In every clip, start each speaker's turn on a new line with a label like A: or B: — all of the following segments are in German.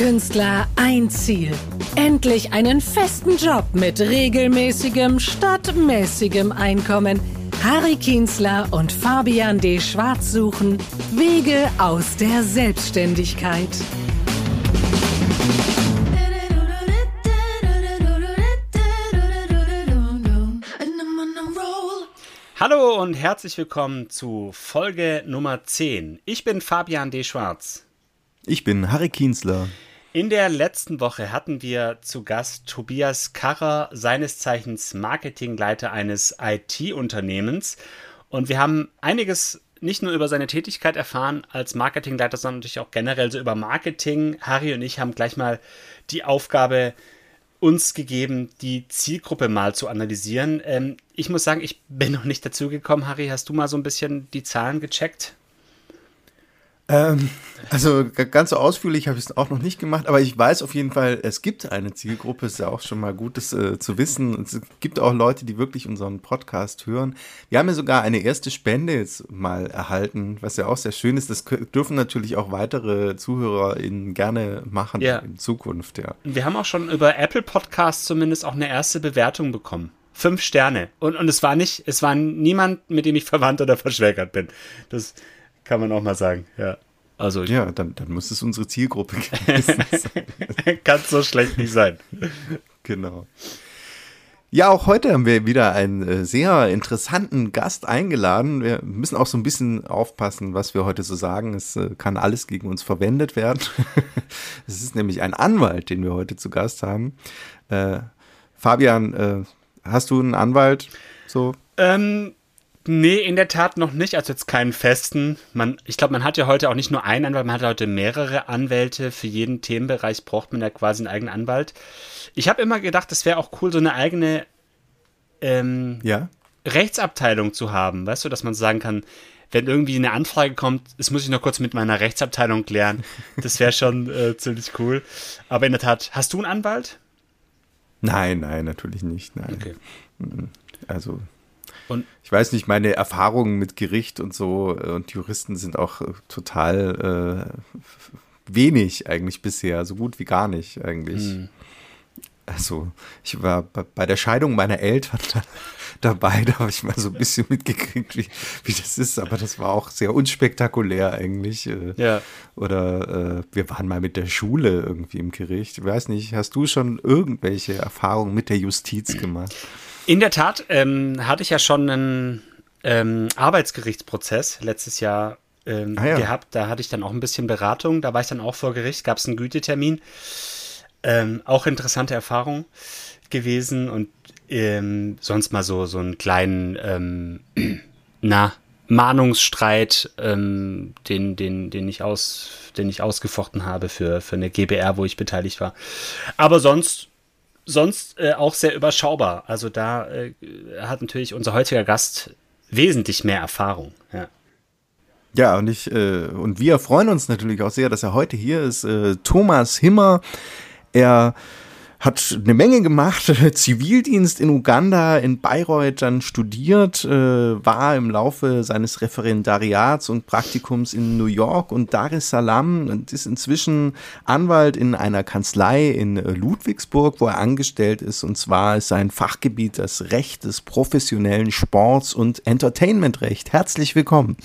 A: Künstler ein Ziel. Endlich einen festen Job mit regelmäßigem statt mäßigem Einkommen. Harry Kienzler und Fabian D. Schwarz suchen Wege aus der Selbstständigkeit.
B: Hallo und herzlich willkommen zu Folge Nummer 10. Ich bin Fabian D. Schwarz.
C: Ich bin Harry Kienzler.
B: In der letzten Woche hatten wir zu Gast Tobias Karrer, seines Zeichens Marketingleiter eines IT-Unternehmens. Und wir haben einiges nicht nur über seine Tätigkeit erfahren als Marketingleiter, sondern natürlich auch generell so über Marketing. Harry und ich haben gleich mal die Aufgabe uns gegeben, die Zielgruppe mal zu analysieren. Ähm, ich muss sagen, ich bin noch nicht dazu gekommen. Harry, hast du mal so ein bisschen die Zahlen gecheckt?
C: Ähm, also ganz so ausführlich habe ich es auch noch nicht gemacht, aber ich weiß auf jeden Fall, es gibt eine Zielgruppe, ist ja auch schon mal gut, das äh, zu wissen. Es gibt auch Leute, die wirklich unseren Podcast hören. Wir haben ja sogar eine erste Spende jetzt mal erhalten, was ja auch sehr schön ist. Das dürfen natürlich auch weitere ZuhörerInnen gerne machen ja. in Zukunft, ja.
B: Wir haben auch schon über Apple Podcasts zumindest auch eine erste Bewertung bekommen. Fünf Sterne. Und, und es war nicht, es war niemand, mit dem ich verwandt oder verschwägert bin. Das kann man auch mal sagen, ja.
C: Also ja, dann, dann muss es unsere Zielgruppe gewesen
B: sein. Kann so schlecht nicht sein.
C: Genau. Ja, auch heute haben wir wieder einen äh, sehr interessanten Gast eingeladen. Wir müssen auch so ein bisschen aufpassen, was wir heute so sagen. Es äh, kann alles gegen uns verwendet werden. Es ist nämlich ein Anwalt, den wir heute zu Gast haben. Äh, Fabian, äh, hast du einen Anwalt? So?
B: Ähm, Nee, in der Tat noch nicht. Also jetzt keinen festen. Man, ich glaube, man hat ja heute auch nicht nur einen Anwalt, man hat heute mehrere Anwälte. Für jeden Themenbereich braucht man ja quasi einen eigenen Anwalt. Ich habe immer gedacht, es wäre auch cool, so eine eigene ähm, ja? Rechtsabteilung zu haben. Weißt du, dass man sagen kann, wenn irgendwie eine Anfrage kommt, das muss ich noch kurz mit meiner Rechtsabteilung klären. Das wäre schon äh, ziemlich cool. Aber in der Tat, hast du einen Anwalt?
C: Nein, nein, natürlich nicht. Nein. Okay. Also und ich weiß nicht, meine Erfahrungen mit Gericht und so äh, und Juristen sind auch äh, total äh, wenig eigentlich bisher, so gut wie gar nicht eigentlich. Hm. Also, ich war bei der Scheidung meiner Eltern dabei, da habe ich mal so ein bisschen mitgekriegt, wie, wie das ist, aber das war auch sehr unspektakulär eigentlich. Äh. Ja. Oder äh, wir waren mal mit der Schule irgendwie im Gericht. Ich weiß nicht, hast du schon irgendwelche Erfahrungen mit der Justiz gemacht?
B: In der Tat ähm, hatte ich ja schon einen ähm, Arbeitsgerichtsprozess letztes Jahr ähm, ah, ja. gehabt. Da hatte ich dann auch ein bisschen Beratung. Da war ich dann auch vor Gericht, gab es einen Gütetermin. Ähm, auch interessante Erfahrung gewesen und ähm, sonst mal so, so einen kleinen, ähm, na, Mahnungsstreit, ähm, den, den, den, ich aus, den ich ausgefochten habe für, für eine GBR, wo ich beteiligt war. Aber sonst sonst äh, auch sehr überschaubar. Also da äh, hat natürlich unser heutiger Gast wesentlich mehr Erfahrung. Ja.
C: Ja, und ich äh, und wir freuen uns natürlich auch sehr, dass er heute hier ist. Äh, Thomas Himmer. Er hat eine Menge gemacht, Zivildienst in Uganda, in Bayreuth dann studiert, äh, war im Laufe seines Referendariats und Praktikums in New York und Dar es Salaam und ist inzwischen Anwalt in einer Kanzlei in Ludwigsburg, wo er angestellt ist. Und zwar ist sein Fachgebiet das Recht des professionellen Sports und Entertainmentrecht. Herzlich willkommen.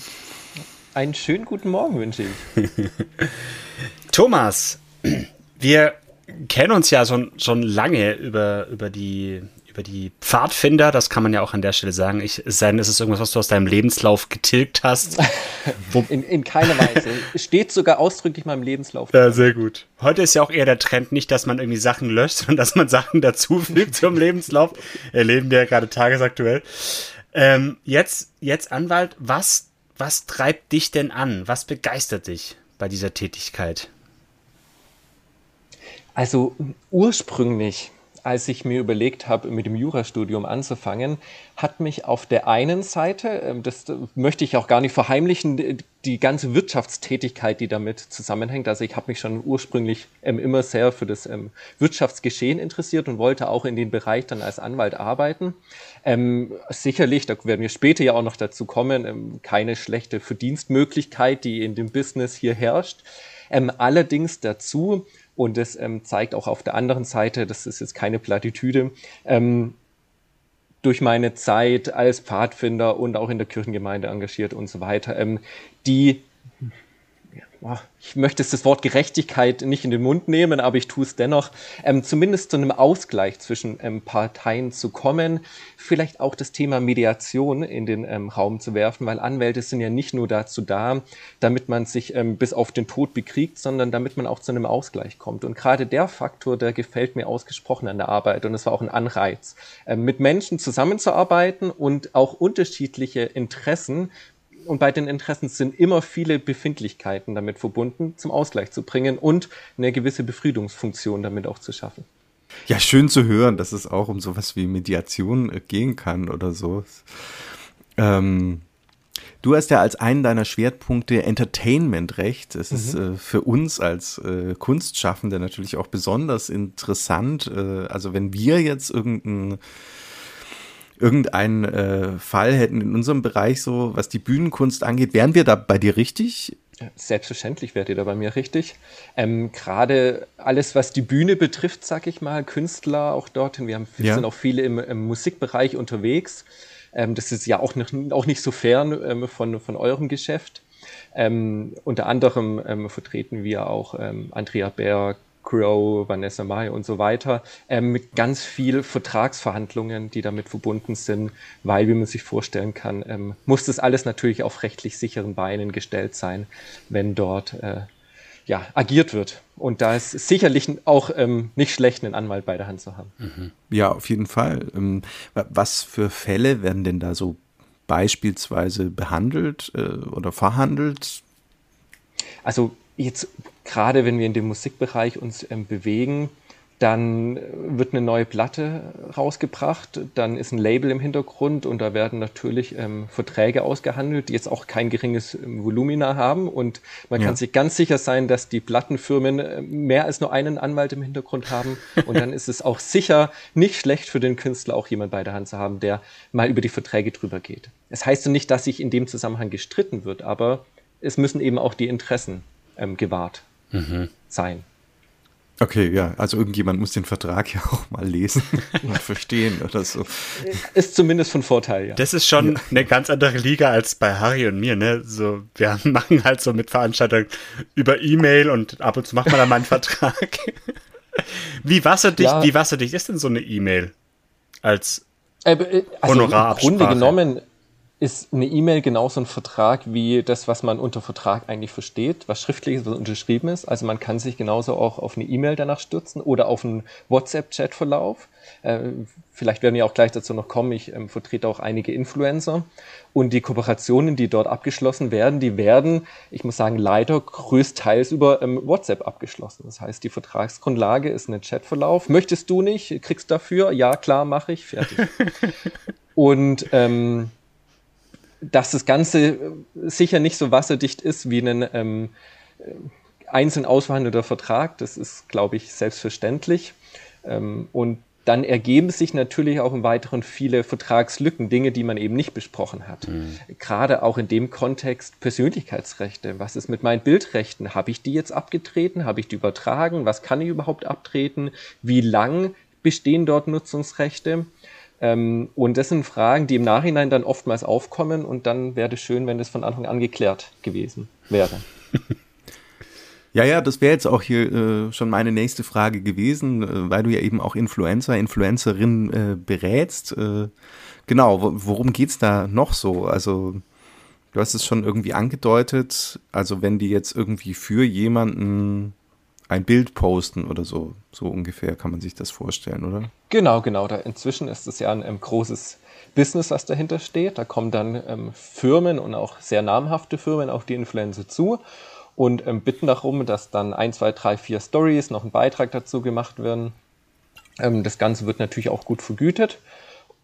D: Einen schönen guten Morgen wünsche ich.
B: Thomas, wir kennen uns ja schon, schon lange über, über die über die Pfadfinder, das kann man ja auch an der Stelle sagen. Ich, es sei denn, es ist irgendwas, was du aus deinem Lebenslauf getilgt hast.
D: in, in keiner Weise. Steht sogar ausdrücklich in meinem Lebenslauf.
B: Ja, sehr gut. Heute ist ja auch eher der Trend nicht, dass man irgendwie Sachen löscht, sondern dass man Sachen dazufügt zum Lebenslauf. Erleben wir ja gerade tagesaktuell. Ähm, jetzt, jetzt Anwalt, was, was treibt dich denn an? Was begeistert dich bei dieser Tätigkeit?
D: Also ursprünglich, als ich mir überlegt habe, mit dem Jurastudium anzufangen, hat mich auf der einen Seite, ähm, das möchte ich auch gar nicht verheimlichen, die ganze Wirtschaftstätigkeit, die damit zusammenhängt. Also ich habe mich schon ursprünglich ähm, immer sehr für das ähm, Wirtschaftsgeschehen interessiert und wollte auch in den Bereich dann als Anwalt arbeiten. Sicherlich, da werden wir später ja auch noch dazu kommen, keine schlechte Verdienstmöglichkeit, die in dem Business hier herrscht. Allerdings dazu Und es ähm, zeigt auch auf der anderen Seite, das ist jetzt keine Plattitüde, ähm, durch meine Zeit als Pfadfinder und auch in der Kirchengemeinde engagiert und so weiter, ähm, die ich möchte das Wort Gerechtigkeit nicht in den Mund nehmen, aber ich tue es dennoch, ähm, zumindest zu einem Ausgleich zwischen ähm, Parteien zu kommen, vielleicht auch das Thema Mediation in den ähm, Raum zu werfen, weil Anwälte sind ja nicht nur dazu da, damit man sich ähm, bis auf den Tod bekriegt, sondern damit man auch zu einem Ausgleich kommt. Und gerade der Faktor, der gefällt mir ausgesprochen an der Arbeit. Und es war auch ein Anreiz, ähm, mit Menschen zusammenzuarbeiten und auch unterschiedliche Interessen und bei den Interessen sind immer viele Befindlichkeiten damit verbunden, zum Ausgleich zu bringen und eine gewisse Befriedungsfunktion damit auch zu schaffen.
C: Ja, schön zu hören, dass es auch um sowas wie Mediation äh, gehen kann oder so. Ähm, du hast ja als einen deiner Schwerpunkte Entertainment-Recht. Es mhm. ist äh, für uns als äh, Kunstschaffende natürlich auch besonders interessant. Äh, also wenn wir jetzt irgendein irgendeinen äh, Fall hätten in unserem Bereich so, was die Bühnenkunst angeht, wären wir da bei dir richtig?
D: Selbstverständlich wärt ihr da bei mir richtig. Ähm, Gerade alles, was die Bühne betrifft, sag ich mal, Künstler auch dorthin. Wir haben, ja. sind auch viele im, im Musikbereich unterwegs. Ähm, das ist ja auch, nicht, auch nicht so fern ähm, von, von eurem Geschäft. Ähm, unter anderem ähm, vertreten wir auch ähm, Andrea Berg, Crow, Vanessa Mai und so weiter, ähm, mit ganz viel Vertragsverhandlungen, die damit verbunden sind, weil, wie man sich vorstellen kann, ähm, muss das alles natürlich auf rechtlich sicheren Beinen gestellt sein, wenn dort äh, ja, agiert wird. Und da ist sicherlich auch ähm, nicht schlecht, einen Anwalt bei der Hand zu haben.
C: Mhm. Ja, auf jeden Fall. Ähm, was für Fälle werden denn da so beispielsweise behandelt äh, oder verhandelt?
D: Also jetzt gerade wenn wir in dem Musikbereich uns ähm, bewegen, dann wird eine neue Platte rausgebracht, dann ist ein Label im Hintergrund und da werden natürlich ähm, Verträge ausgehandelt, die jetzt auch kein geringes ähm, Volumina haben und man ja. kann sich ganz sicher sein, dass die Plattenfirmen äh, mehr als nur einen Anwalt im Hintergrund haben und dann ist es auch sicher nicht schlecht für den Künstler auch jemand bei der Hand zu haben, der mal über die Verträge drüber geht. Es das heißt so nicht, dass sich in dem Zusammenhang gestritten wird, aber es müssen eben auch die Interessen ähm, gewahrt mhm. sein.
C: Okay, ja, also irgendjemand muss den Vertrag ja auch mal lesen und verstehen oder so.
D: Ist zumindest von Vorteil, ja.
B: Das ist schon ja. eine ganz andere Liga als bei Harry und mir, ne? So, wir machen halt so mit Veranstaltungen über E-Mail und ab und zu macht man dann mal einen Vertrag. wie wasserdicht, ja. wie wasserdicht ist denn so eine E-Mail als
D: äh, äh also Honorarabsprache? Im Grunde genommen ist eine E-Mail genauso ein Vertrag wie das, was man unter Vertrag eigentlich versteht, was schriftlich ist, was unterschrieben ist. Also man kann sich genauso auch auf eine E-Mail danach stürzen oder auf einen WhatsApp-Chat-Verlauf. Äh, vielleicht werden wir auch gleich dazu noch kommen. Ich ähm, vertrete auch einige Influencer. Und die Kooperationen, die dort abgeschlossen werden, die werden, ich muss sagen, leider größtenteils über ähm, WhatsApp abgeschlossen. Das heißt, die Vertragsgrundlage ist ein Chatverlauf. Möchtest du nicht? Kriegst dafür? Ja, klar, mache ich. Fertig. Und ähm, dass das Ganze äh, sicher nicht so wasserdicht ist wie ein ähm, äh, einzeln ausverhandelter Vertrag. Das ist, glaube ich, selbstverständlich. Ähm, und dann ergeben sich natürlich auch im Weiteren viele Vertragslücken, Dinge, die man eben nicht besprochen hat. Mhm. Gerade auch in dem Kontext Persönlichkeitsrechte. Was ist mit meinen Bildrechten? Habe ich die jetzt abgetreten? Habe ich die übertragen? Was kann ich überhaupt abtreten? Wie lang bestehen dort Nutzungsrechte? Ähm, und das sind Fragen, die im Nachhinein dann oftmals aufkommen und dann wäre es schön, wenn das von Anfang an geklärt gewesen wäre.
C: Ja, ja, das wäre jetzt auch hier äh, schon meine nächste Frage gewesen, äh, weil du ja eben auch Influencer, Influencerin äh, berätst. Äh, genau, worum geht's da noch so? Also du hast es schon irgendwie angedeutet. Also wenn die jetzt irgendwie für jemanden ein Bild posten oder so. So ungefähr kann man sich das vorstellen, oder?
D: Genau, genau. Da inzwischen ist es ja ein, ein großes Business, was dahinter steht. Da kommen dann ähm, Firmen und auch sehr namhafte Firmen auf die Influencer zu und ähm, bitten darum, dass dann ein, zwei, drei, vier Stories, noch ein Beitrag dazu gemacht werden. Ähm, das Ganze wird natürlich auch gut vergütet.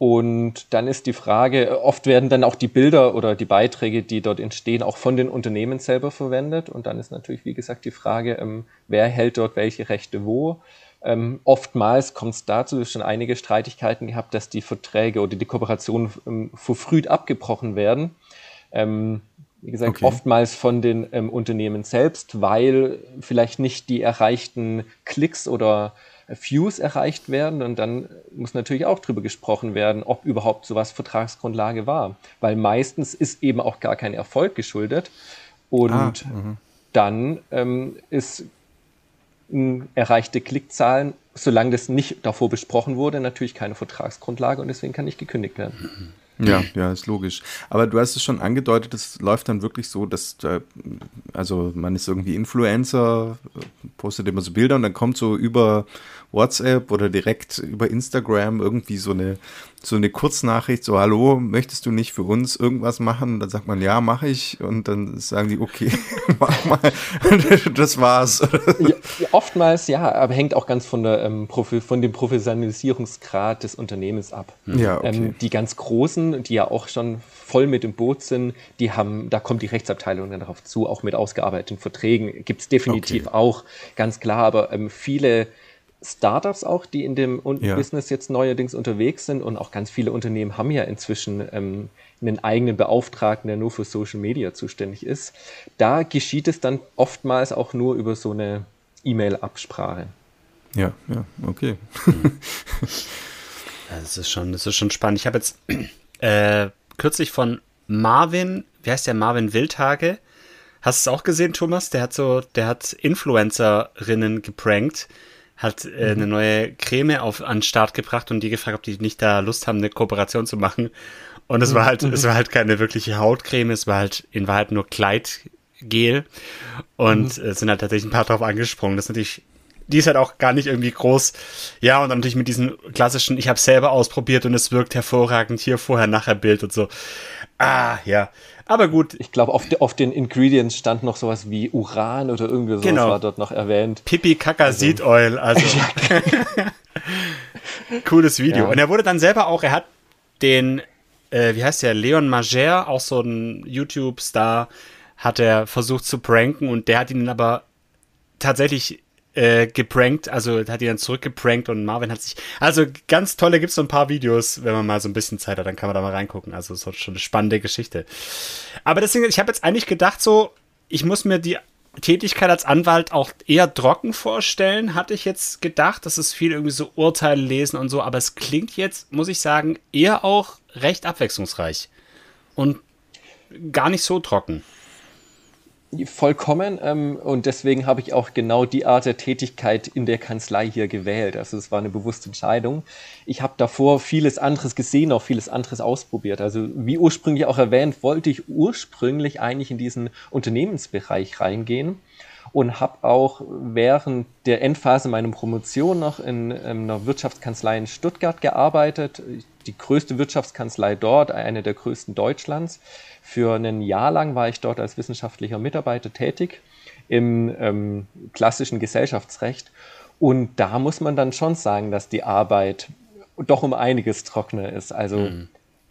D: Und dann ist die Frage, oft werden dann auch die Bilder oder die Beiträge, die dort entstehen, auch von den Unternehmen selber verwendet. Und dann ist natürlich, wie gesagt, die Frage, ähm, wer hält dort welche Rechte wo. Ähm, oftmals kommt es dazu, schon einige Streitigkeiten gehabt, dass die Verträge oder die Kooperationen ähm, verfrüht abgebrochen werden. Ähm, Wie gesagt, okay. oftmals von den ähm, Unternehmen selbst, weil vielleicht nicht die erreichten Klicks oder Views erreicht werden. Und dann muss natürlich auch darüber gesprochen werden, ob überhaupt sowas Vertragsgrundlage war. Weil meistens ist eben auch gar kein Erfolg geschuldet. Und ah, mhm. dann ähm, ist erreichte Klickzahlen, solange das nicht davor besprochen wurde, natürlich keine Vertragsgrundlage und deswegen kann nicht gekündigt werden.
C: Ja, ja, ist logisch. Aber du hast es schon angedeutet, es läuft dann wirklich so, dass, also man ist irgendwie Influencer, postet immer so Bilder und dann kommt so über WhatsApp oder direkt über Instagram irgendwie so eine, so eine Kurznachricht, so, hallo, möchtest du nicht für uns irgendwas machen? Und dann sagt man, ja, mache ich. Und dann sagen die, okay, mach mal. das war's.
D: Ja, oftmals, ja, aber hängt auch ganz von, der, ähm, von dem Professionalisierungsgrad des Unternehmens ab.
C: Ja, okay.
D: Ähm, die ganz Großen, die ja auch schon voll mit im Boot sind, die haben, da kommt die Rechtsabteilung dann darauf zu, auch mit ausgearbeiteten Verträgen. Gibt es definitiv okay. auch, ganz klar, aber ähm, viele Startups auch, die in dem ja. Business jetzt neuerdings unterwegs sind und auch ganz viele Unternehmen haben ja inzwischen ähm, einen eigenen Beauftragten, der nur für Social Media zuständig ist. Da geschieht es dann oftmals auch nur über so eine E-Mail-Absprache.
C: Ja, ja, okay.
B: das ist schon, das ist schon spannend. Ich habe jetzt äh, kürzlich von Marvin, wie heißt der Marvin Wildhage? Hast du es auch gesehen, Thomas? Der hat so, der hat Influencerinnen geprankt hat äh, eine mhm. neue Creme auf an den Start gebracht und die gefragt, ob die nicht da Lust haben, eine Kooperation zu machen. Und es war halt, mhm. es war halt keine wirkliche Hautcreme, es war halt in Wahrheit nur Kleidgel. Und mhm. es sind halt tatsächlich ein paar drauf angesprungen. Das ist natürlich, die ist halt auch gar nicht irgendwie groß. Ja, und dann natürlich mit diesen klassischen, ich habe selber ausprobiert und es wirkt hervorragend, hier vorher, nachher Bild und so. Ah, ja. Aber gut.
D: Ich glaube, auf, de, auf, den Ingredients stand noch sowas wie Uran oder irgendwie sowas genau. war dort noch erwähnt.
B: Pipi Kaka also. Seed Oil, also. Cooles Video. Ja. Und er wurde dann selber auch, er hat den, äh, wie heißt der, Leon Mager, auch so ein YouTube-Star, hat er versucht zu pranken und der hat ihn aber tatsächlich äh, geprankt, also hat ihn dann zurückgeprankt und Marvin hat sich. Also ganz tolle gibt es so ein paar Videos, wenn man mal so ein bisschen Zeit hat, dann kann man da mal reingucken. Also es ist schon eine spannende Geschichte. Aber deswegen, ich habe jetzt eigentlich gedacht, so, ich muss mir die Tätigkeit als Anwalt auch eher trocken vorstellen, hatte ich jetzt gedacht. Das ist viel irgendwie so Urteile lesen und so, aber es klingt jetzt, muss ich sagen, eher auch recht abwechslungsreich und gar nicht so trocken.
D: Vollkommen. Ähm, und deswegen habe ich auch genau die Art der Tätigkeit in der Kanzlei hier gewählt. Also es war eine bewusste Entscheidung. Ich habe davor vieles anderes gesehen, auch vieles anderes ausprobiert. Also wie ursprünglich auch erwähnt, wollte ich ursprünglich eigentlich in diesen Unternehmensbereich reingehen und habe auch während der Endphase meiner Promotion noch in, in einer Wirtschaftskanzlei in Stuttgart gearbeitet. Die größte Wirtschaftskanzlei dort, eine der größten Deutschlands für ein Jahr lang war ich dort als wissenschaftlicher Mitarbeiter tätig im ähm, klassischen Gesellschaftsrecht. Und da muss man dann schon sagen, dass die Arbeit doch um einiges trockener ist. Also, mhm.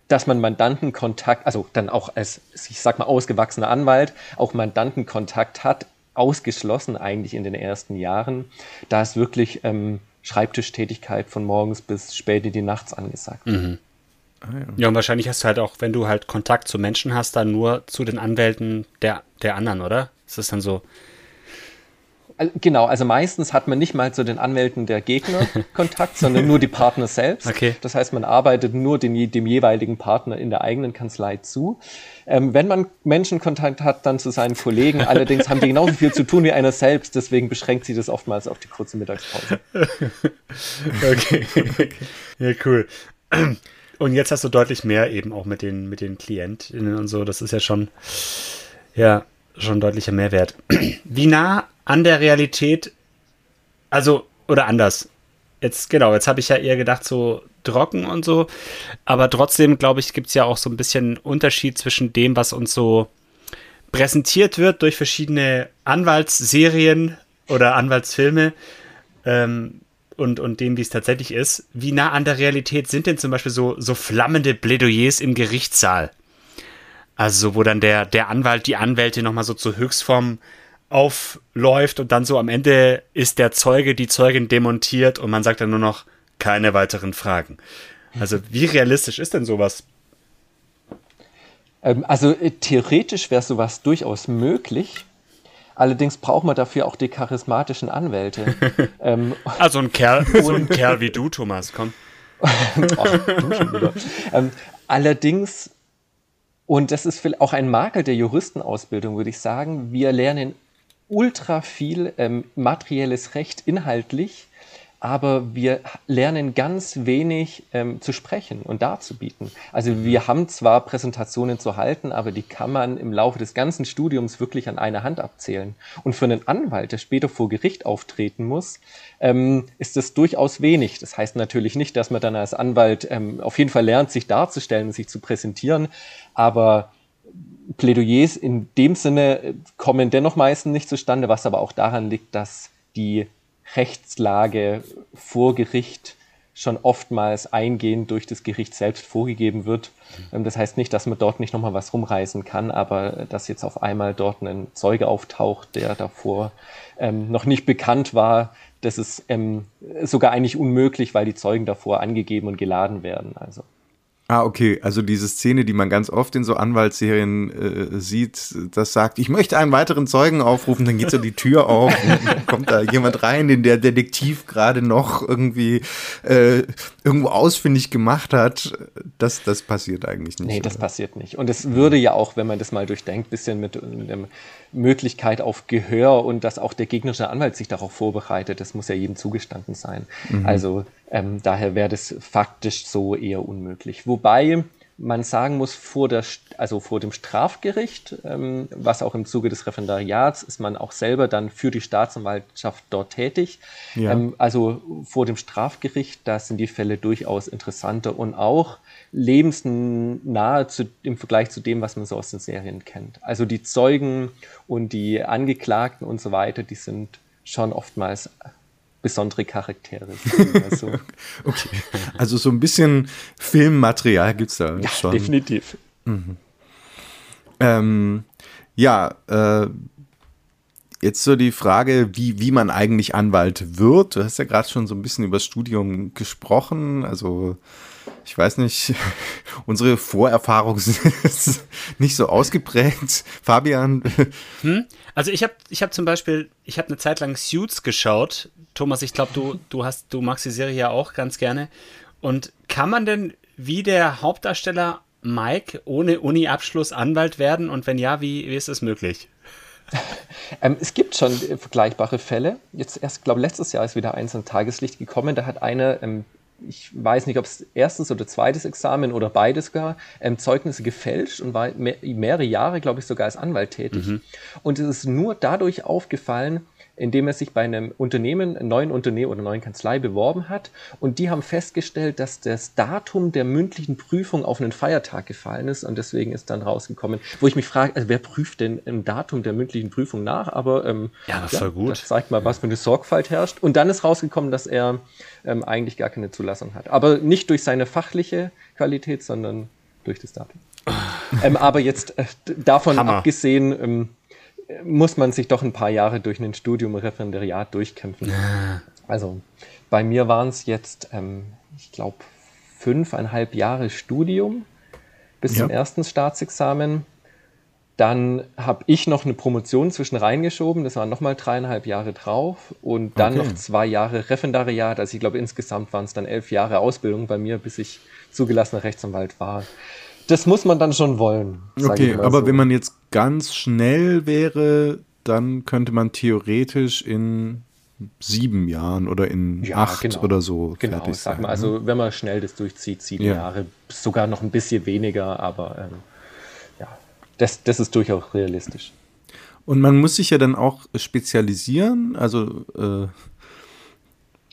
D: dass man Mandantenkontakt, also dann auch als, ich sag mal, ausgewachsener Anwalt, auch Mandantenkontakt hat, ausgeschlossen eigentlich in den ersten Jahren. Da ist wirklich ähm, Schreibtischtätigkeit von morgens bis spät in die Nachts angesagt.
B: Mhm. Ah, ja. ja, und wahrscheinlich hast du halt auch, wenn du halt Kontakt zu Menschen hast, dann nur zu den Anwälten der, der anderen, oder? Ist das dann so?
D: Genau, also meistens hat man nicht mal zu den Anwälten der Gegner Kontakt, sondern nur die Partner selbst.
B: Okay.
D: Das heißt, man arbeitet nur dem, dem jeweiligen Partner in der eigenen Kanzlei zu. Ähm, wenn man Menschenkontakt hat, dann zu seinen Kollegen. Allerdings haben die genauso viel zu tun wie einer selbst, deswegen beschränkt sie das oftmals auf die kurze Mittagspause.
B: okay. Ja, cool. Und jetzt hast du deutlich mehr eben auch mit den, mit den KlientInnen und so. Das ist ja schon, ja, schon deutlicher Mehrwert. Wie nah an der Realität, also, oder anders. Jetzt, genau, jetzt habe ich ja eher gedacht, so trocken und so. Aber trotzdem, glaube ich, gibt es ja auch so ein bisschen Unterschied zwischen dem, was uns so präsentiert wird durch verschiedene Anwaltsserien oder Anwaltsfilme. Ähm, und, und dem, wie es tatsächlich ist. Wie nah an der Realität sind denn zum Beispiel so, so flammende Plädoyers im Gerichtssaal? Also, wo dann der, der Anwalt, die Anwältin nochmal so zur Höchstform aufläuft und dann so am Ende ist der Zeuge, die Zeugin demontiert und man sagt dann nur noch keine weiteren Fragen. Also, wie realistisch ist denn sowas?
D: Ähm, also äh, theoretisch wäre sowas durchaus möglich. Allerdings braucht man dafür auch die charismatischen Anwälte.
B: ähm, also ein Kerl, so ein Kerl wie du, Thomas, komm. Du.
D: Ähm, allerdings, und das ist auch ein Makel der Juristenausbildung, würde ich sagen, wir lernen ultra viel ähm, materielles Recht inhaltlich aber wir lernen ganz wenig ähm, zu sprechen und darzubieten. Also wir haben zwar Präsentationen zu halten, aber die kann man im Laufe des ganzen Studiums wirklich an einer Hand abzählen. Und für einen Anwalt, der später vor Gericht auftreten muss, ähm, ist das durchaus wenig. Das heißt natürlich nicht, dass man dann als Anwalt ähm, auf jeden Fall lernt, sich darzustellen und sich zu präsentieren, aber Plädoyers in dem Sinne äh, kommen dennoch meistens nicht zustande, was aber auch daran liegt, dass die Rechtslage vor Gericht schon oftmals eingehend durch das Gericht selbst vorgegeben wird. Ähm, das heißt nicht, dass man dort nicht nochmal was rumreißen kann, aber dass jetzt auf einmal dort ein Zeuge auftaucht, der davor ähm, noch nicht bekannt war, das ist ähm, sogar eigentlich unmöglich, weil die Zeugen davor angegeben und geladen werden. Also.
C: Ah, okay. Also diese Szene, die man ganz oft in so Anwaltsserien äh, sieht, das sagt, ich möchte einen weiteren Zeugen aufrufen, dann geht so die Tür auf und dann kommt da jemand rein, den der Detektiv gerade noch irgendwie äh, irgendwo ausfindig gemacht hat. Das, das passiert eigentlich nicht.
D: Nee, oder? das passiert nicht. Und es würde ja auch, wenn man das mal durchdenkt, bisschen mit einem Möglichkeit auf Gehör und dass auch der gegnerische Anwalt sich darauf vorbereitet. Das muss ja jedem zugestanden sein. Mhm. Also ähm, daher wäre das faktisch so eher unmöglich. Wobei man sagen muss, vor, der, also vor dem Strafgericht, ähm, was auch im Zuge des Referendariats, ist man auch selber dann für die Staatsanwaltschaft dort tätig. Ja. Ähm, also vor dem Strafgericht, da sind die Fälle durchaus interessanter und auch lebensnahe zu, im Vergleich zu dem, was man so aus den Serien kennt. Also die Zeugen und die Angeklagten und so weiter, die sind schon oftmals besondere Charaktere.
C: Also. okay. Also so ein bisschen Filmmaterial gibt es da
D: ja,
C: schon.
D: Definitiv.
C: Mhm. Ähm, ja, äh, jetzt so die Frage, wie, wie man eigentlich Anwalt wird. Du hast ja gerade schon so ein bisschen über das Studium gesprochen. Also ich weiß nicht, unsere Vorerfahrungen sind nicht so ausgeprägt. Fabian?
B: Hm? Also ich habe ich hab zum Beispiel, ich habe eine Zeit lang Suits geschaut. Thomas, ich glaube, du, du hast, du magst die Serie ja auch ganz gerne. Und kann man denn wie der Hauptdarsteller Mike ohne Uni-Abschluss Anwalt werden? Und wenn ja, wie, wie ist das möglich?
D: Ähm, es gibt schon vergleichbare Fälle. Jetzt erst, glaube letztes Jahr ist wieder eins an Tageslicht gekommen. Da hat eine ähm, ich weiß nicht, ob es erstes oder zweites Examen oder beides gar, ähm, Zeugnisse gefälscht und war mehr, mehrere Jahre, glaube ich, sogar als Anwalt tätig. Mhm. Und es ist nur dadurch aufgefallen, indem er sich bei einem Unternehmen, einem neuen Unternehmen oder neuen Kanzlei beworben hat. Und die haben festgestellt, dass das Datum der mündlichen Prüfung auf einen Feiertag gefallen ist. Und deswegen ist dann rausgekommen, wo ich mich frage, also wer prüft denn ein Datum der mündlichen Prüfung nach? Aber ähm,
B: ja, das ja, gut.
D: Das zeigt mal, was für eine Sorgfalt herrscht. Und dann ist rausgekommen, dass er ähm, eigentlich gar keine Zulassung hat. Aber nicht durch seine fachliche Qualität, sondern durch das Datum. ähm, aber jetzt äh, davon Hammer. abgesehen, ähm, muss man sich doch ein paar Jahre durch ein Studium Referendariat durchkämpfen. Ja. Also bei mir waren es jetzt, ähm, ich glaube, fünfeinhalb Jahre Studium bis ja. zum ersten Staatsexamen. Dann habe ich noch eine Promotion zwischen reingeschoben, das waren nochmal dreieinhalb Jahre drauf und dann okay. noch zwei Jahre Referendariat. Also ich glaube, insgesamt waren es dann elf Jahre Ausbildung bei mir, bis ich zugelassener Rechtsanwalt war das muss man dann schon wollen.
C: Okay, aber so. wenn man jetzt ganz schnell wäre, dann könnte man theoretisch in sieben Jahren oder in ja, acht genau. oder so
D: genau, fertig sag. Mal, also ne? wenn man schnell das durchzieht, sieben ja. Jahre, sogar noch ein bisschen weniger, aber ähm, ja, das, das ist durchaus realistisch.
C: Und man muss sich ja dann auch spezialisieren, also äh,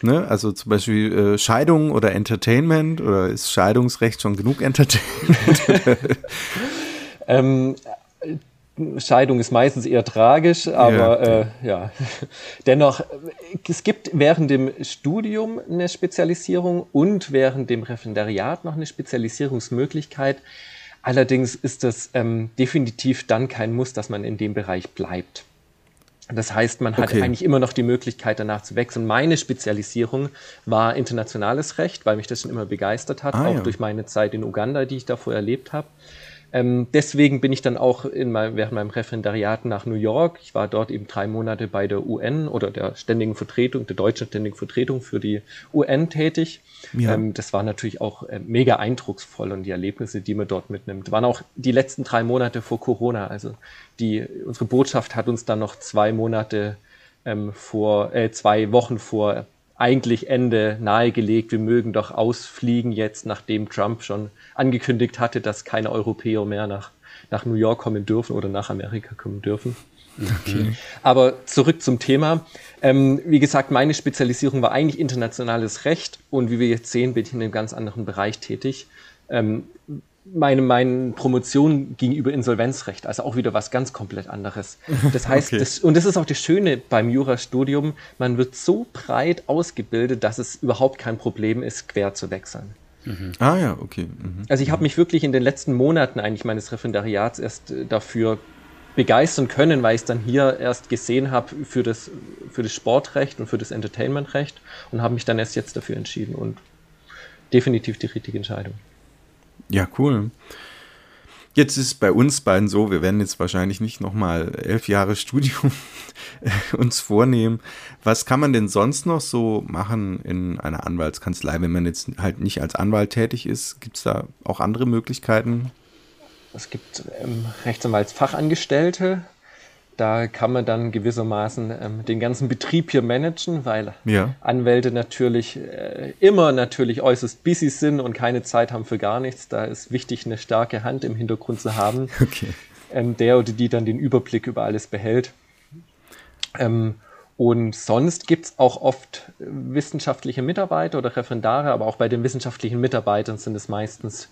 C: Ne? Also zum Beispiel äh, Scheidung oder Entertainment oder ist Scheidungsrecht schon genug Entertainment?
D: ähm, Scheidung ist meistens eher tragisch, aber ja, äh, ja. dennoch, es gibt während dem Studium eine Spezialisierung und während dem Referendariat noch eine Spezialisierungsmöglichkeit. Allerdings ist das ähm, definitiv dann kein Muss, dass man in dem Bereich bleibt. Das heißt, man hat okay. eigentlich immer noch die Möglichkeit, danach zu wechseln. Meine Spezialisierung war internationales Recht, weil mich das schon immer begeistert hat, ah, auch ja. durch meine Zeit in Uganda, die ich davor erlebt habe. Ähm, deswegen bin ich dann auch in mein, während meinem Referendariat nach New York. Ich war dort eben drei Monate bei der UN oder der ständigen Vertretung, der deutschen ständigen Vertretung für die UN tätig. Ja. Ähm, das war natürlich auch äh, mega eindrucksvoll und die Erlebnisse, die man dort mitnimmt, waren auch die letzten drei Monate vor Corona. Also die, unsere Botschaft hat uns dann noch zwei Monate ähm, vor, äh, zwei Wochen vor eigentlich Ende nahegelegt, wir mögen doch ausfliegen jetzt, nachdem Trump schon angekündigt hatte, dass keine Europäer mehr nach, nach New York kommen dürfen oder nach Amerika kommen dürfen. Okay. Aber zurück zum Thema. Ähm, wie gesagt, meine Spezialisierung war eigentlich internationales Recht und wie wir jetzt sehen, bin ich in einem ganz anderen Bereich tätig. Ähm, meine, meine Promotion ging über Insolvenzrecht, also auch wieder was ganz komplett anderes. Das heißt, okay. das, und das ist auch das Schöne beim Jurastudium, man wird so breit ausgebildet, dass es überhaupt kein Problem ist, quer zu wechseln.
C: Mhm. Ah ja, okay. Mhm.
D: Also ich habe mich wirklich in den letzten Monaten eigentlich meines Referendariats erst äh, dafür begeistern können, weil ich es dann hier erst gesehen habe für das, für das Sportrecht und für das Entertainmentrecht und habe mich dann erst jetzt dafür entschieden und definitiv die richtige Entscheidung.
C: Ja, cool. Jetzt ist bei uns beiden so, wir werden jetzt wahrscheinlich nicht nochmal elf Jahre Studium uns vornehmen. Was kann man denn sonst noch so machen in einer Anwaltskanzlei, wenn man jetzt halt nicht als Anwalt tätig ist? Gibt es da auch andere Möglichkeiten?
D: Es gibt ähm, Rechtsanwaltsfachangestellte, da kann man dann gewissermaßen ähm, den ganzen Betrieb hier managen, weil ja. Anwälte natürlich äh, immer natürlich äußerst busy sind und keine Zeit haben für gar nichts. Da ist wichtig, eine starke Hand im Hintergrund zu haben, okay. ähm, der oder die dann den Überblick über alles behält. Ähm, und sonst gibt es auch oft wissenschaftliche Mitarbeiter oder Referendare, aber auch bei den wissenschaftlichen Mitarbeitern sind es meistens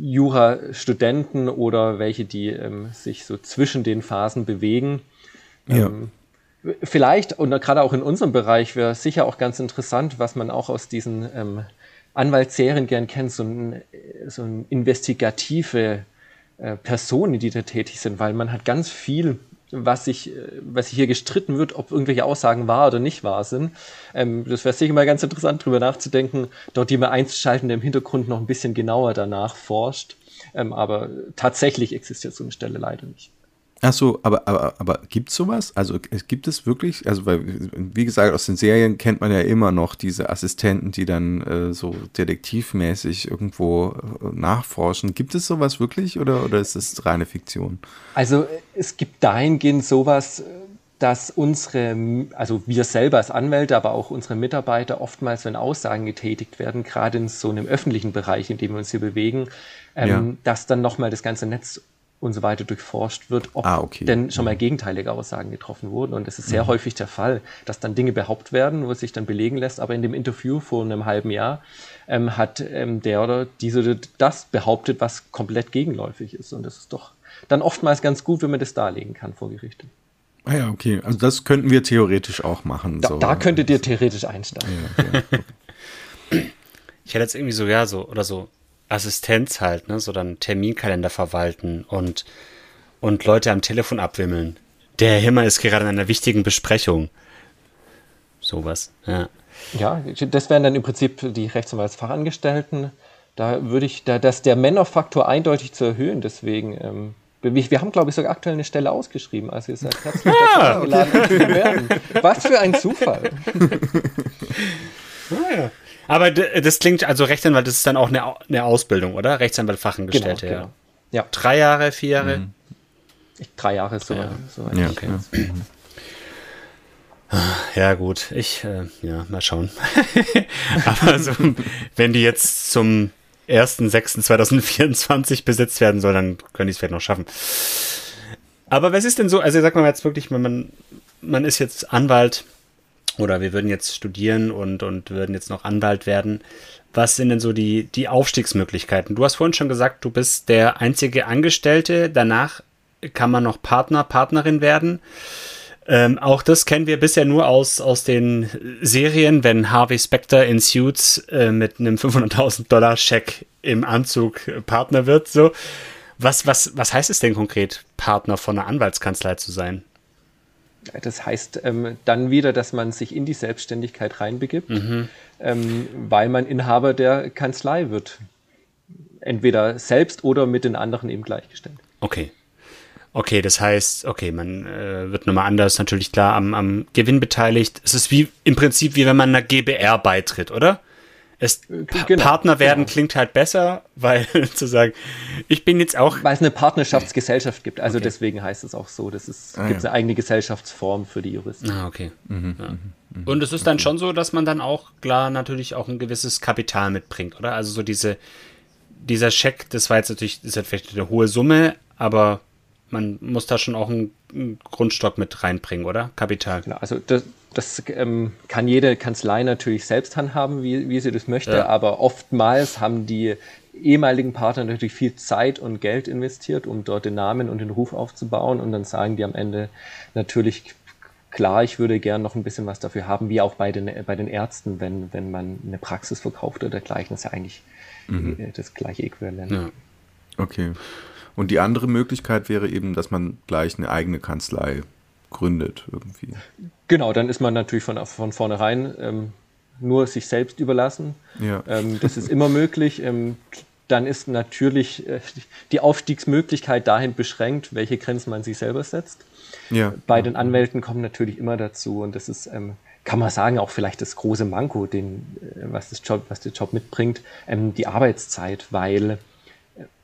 D: Jura-Studenten oder welche, die ähm, sich so zwischen den Phasen bewegen. Ja. Ähm, vielleicht, und gerade auch in unserem Bereich, wäre sicher auch ganz interessant, was man auch aus diesen ähm, Anwaltsserien gern kennt, so ein, so ein investigative äh, Personen, die da tätig sind, weil man hat ganz viel was sich, was hier gestritten wird, ob irgendwelche Aussagen wahr oder nicht wahr sind. Ähm, das wäre sicher mal ganz interessant, darüber nachzudenken, dort jemand einzuschalten, der im Hintergrund noch ein bisschen genauer danach forscht. Ähm, aber tatsächlich existiert so eine Stelle leider nicht.
C: Ach so, aber, aber, aber gibt es sowas? Also gibt es wirklich, also weil, wie gesagt, aus den Serien kennt man ja immer noch diese Assistenten, die dann äh, so detektivmäßig irgendwo äh, nachforschen. Gibt es sowas wirklich oder, oder ist es reine Fiktion?
D: Also es gibt dahingehend sowas, dass unsere, also wir selber als Anwälte, aber auch unsere Mitarbeiter oftmals, wenn Aussagen getätigt werden, gerade in so einem öffentlichen Bereich, in dem wir uns hier bewegen, ähm, ja. dass dann nochmal das ganze Netz und so weiter durchforscht wird, ob ah, okay. denn schon mal mhm. gegenteilige Aussagen getroffen wurden. Und es ist sehr mhm. häufig der Fall, dass dann Dinge behauptet werden, wo es sich dann belegen lässt. Aber in dem Interview vor einem halben Jahr ähm, hat ähm, der oder diese das behauptet, was komplett gegenläufig ist. Und das ist doch dann oftmals ganz gut, wenn man das darlegen kann vor Gerichten.
C: Ah ja, okay. Also das könnten wir theoretisch auch machen.
D: Da, so. da könntet ihr theoretisch einsteigen. Ja, okay.
B: Ich hätte jetzt irgendwie so, ja, so, oder so Assistenz halt, ne, so dann Terminkalender verwalten und, und Leute am Telefon abwimmeln. Der Herr Himmer ist gerade in einer wichtigen Besprechung. Sowas, ja.
D: Ja, das wären dann im Prinzip die Rechtsanwaltsfachangestellten. Da würde ich, da, dass der Männerfaktor eindeutig zu erhöhen, deswegen, ähm, wir, haben, glaube ich, sogar aktuell eine Stelle ausgeschrieben. Also ihr seid herzlich ah, eingeladen okay. zu werden. Was für ein Zufall.
B: ah, ja. Aber das klingt, also Rechtsanwalt, das ist dann auch eine, eine Ausbildung, oder? Rechtsanwalt Fachangestellte, genau, genau. ja. Drei Jahre, vier Jahre? Mhm.
D: Drei Jahre ist so. Ja, so
B: ja okay. Ja, gut. Ich, äh, ja, mal schauen. Aber so, wenn die jetzt zum 1.6.2024 besetzt werden soll, dann können die es vielleicht noch schaffen. Aber was ist denn so, also sag mal jetzt wirklich, man, man ist jetzt Anwalt, oder wir würden jetzt studieren und, und würden jetzt noch Anwalt werden. Was sind denn so die, die Aufstiegsmöglichkeiten? Du hast vorhin schon gesagt, du bist der einzige Angestellte. Danach kann man noch Partner, Partnerin werden. Ähm, auch das kennen wir bisher nur aus, aus den Serien, wenn Harvey Specter in Suits äh, mit einem 500.000 Dollar Scheck im Anzug Partner wird. So, was, was, was heißt es denn konkret, Partner von einer Anwaltskanzlei zu sein?
D: Das heißt ähm, dann wieder, dass man sich in die Selbstständigkeit reinbegibt, mhm. ähm, weil man Inhaber der Kanzlei wird. entweder selbst oder mit den anderen eben gleichgestellt.
B: Okay. Okay, das heißt, okay, man äh, wird nochmal anders natürlich klar am, am Gewinn beteiligt. Es ist wie im Prinzip wie wenn man einer GBR beitritt, oder? Es, äh, genau, Partner werden genau. klingt halt besser, weil zu sagen, ich bin jetzt auch.
D: Weil es eine Partnerschaftsgesellschaft gibt. Also okay. deswegen heißt es auch so. Das ist, ah, gibt ja. eine eigene Gesellschaftsform für die Juristen.
B: Ah, okay. Mhm, ja. Mhm, mhm. Und es ist dann schon so, dass man dann auch klar natürlich auch ein gewisses Kapital mitbringt, oder? Also so diese, dieser Scheck, das war jetzt natürlich, das ist vielleicht eine hohe Summe, aber man muss da schon auch einen, einen Grundstock mit reinbringen, oder? Kapital.
D: Genau, also das, das ähm, kann jede Kanzlei natürlich selbst handhaben, wie, wie sie das möchte, ja. aber oftmals haben die ehemaligen Partner natürlich viel Zeit und Geld investiert, um dort den Namen und den Ruf aufzubauen und dann sagen die am Ende natürlich klar, ich würde gern noch ein bisschen was dafür haben, wie auch bei den, bei den Ärzten, wenn, wenn man eine Praxis verkauft oder dergleichen, das ist ja eigentlich mhm. das gleiche Äquivalent. Ja.
C: Okay. Und die andere Möglichkeit wäre eben, dass man gleich eine eigene Kanzlei gründet irgendwie.
D: Genau, dann ist man natürlich von, von vornherein ähm, nur sich selbst überlassen. Ja. Ähm, das ist immer möglich. Ähm, dann ist natürlich äh, die Aufstiegsmöglichkeit dahin beschränkt, welche Grenzen man sich selber setzt. Ja. Bei den Anwälten kommen natürlich immer dazu und das ist, ähm, kann man sagen, auch vielleicht das große Manko, den, äh, was, das Job, was der Job mitbringt, ähm, die Arbeitszeit, weil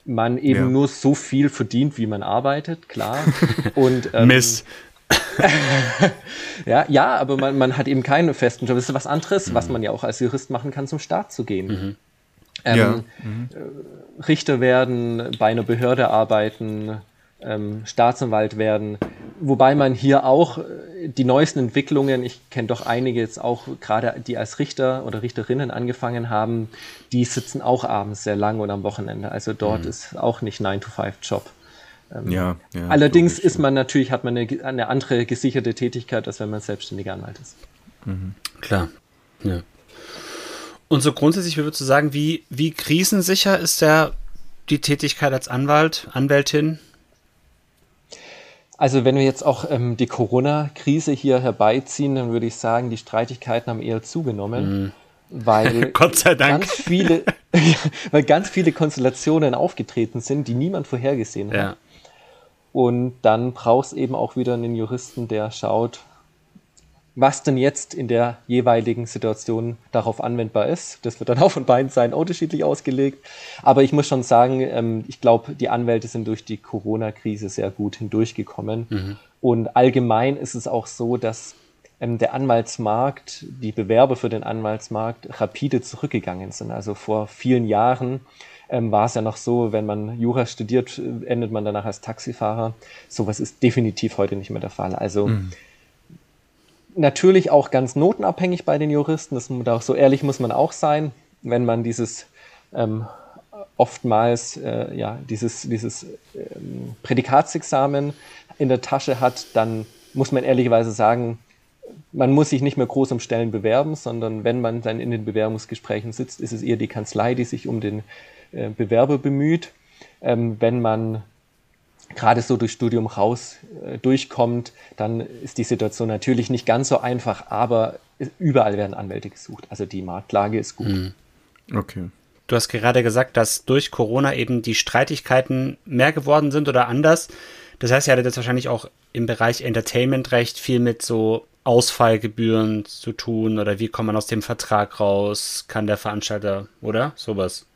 D: man eben ja. nur so viel verdient, wie man arbeitet, klar.
B: Und, ähm, Mist.
D: ja, ja, aber man, man hat eben keinen festen Job. Das ist was anderes, mhm. was man ja auch als Jurist machen kann, zum Staat zu gehen. Mhm. Ähm, ja. Mhm. Richter werden, bei einer Behörde arbeiten, ähm, Staatsanwalt werden. Wobei man hier auch äh, die neuesten Entwicklungen, ich kenne doch einige jetzt auch, gerade die als Richter oder Richterinnen angefangen haben, die sitzen auch abends sehr lang und am Wochenende. Also dort mhm. ist auch nicht 9-to-5-Job. Ähm, ja, ja, allerdings ist man natürlich, hat man eine, eine, andere gesicherte Tätigkeit, als wenn man selbstständiger Anwalt ist.
B: Mhm. Klar. Ja. Und so grundsätzlich, würdest du sagen, wie, wie krisensicher ist der, die Tätigkeit als Anwalt, Anwältin?
D: Also wenn wir jetzt auch ähm, die Corona-Krise hier herbeiziehen, dann würde ich sagen, die Streitigkeiten haben eher zugenommen. Mhm. Weil
B: Gott sei Dank.
D: Ganz viele, weil ganz viele Konstellationen aufgetreten sind, die niemand vorhergesehen hat. Und dann brauchst eben auch wieder einen Juristen, der schaut, was denn jetzt in der jeweiligen Situation darauf anwendbar ist. Das wird dann auch von beiden Seiten unterschiedlich ausgelegt. Aber ich muss schon sagen, ähm, ich glaube, die Anwälte sind durch die Corona-Krise sehr gut hindurchgekommen. Mhm. Und allgemein ist es auch so, dass ähm, der Anwaltsmarkt, die Bewerber für den Anwaltsmarkt rapide zurückgegangen sind. Also vor vielen Jahren ähm, war es ja noch so, wenn man Jura studiert, endet man danach als Taxifahrer. Sowas ist definitiv heute nicht mehr der Fall. Also mhm natürlich auch ganz notenabhängig bei den Juristen. Das, auch so ehrlich muss man auch sein, wenn man dieses ähm, oftmals äh, ja dieses dieses ähm, Prädikatsexamen in der Tasche hat, dann muss man ehrlicherweise sagen, man muss sich nicht mehr groß um Stellen bewerben, sondern wenn man dann in den Bewerbungsgesprächen sitzt, ist es eher die Kanzlei, die sich um den äh, Bewerber bemüht. Ähm, wenn man gerade so durch Studium raus äh, durchkommt, dann ist die Situation natürlich nicht ganz so einfach, aber überall werden Anwälte gesucht. Also die Marktlage ist gut. Mhm.
B: Okay. Du hast gerade gesagt, dass durch Corona eben die Streitigkeiten mehr geworden sind oder anders. Das heißt, ihr hattet jetzt wahrscheinlich auch im Bereich Entertainment recht viel mit so Ausfallgebühren zu tun oder wie kommt man aus dem Vertrag raus? Kann der Veranstalter, oder? Sowas.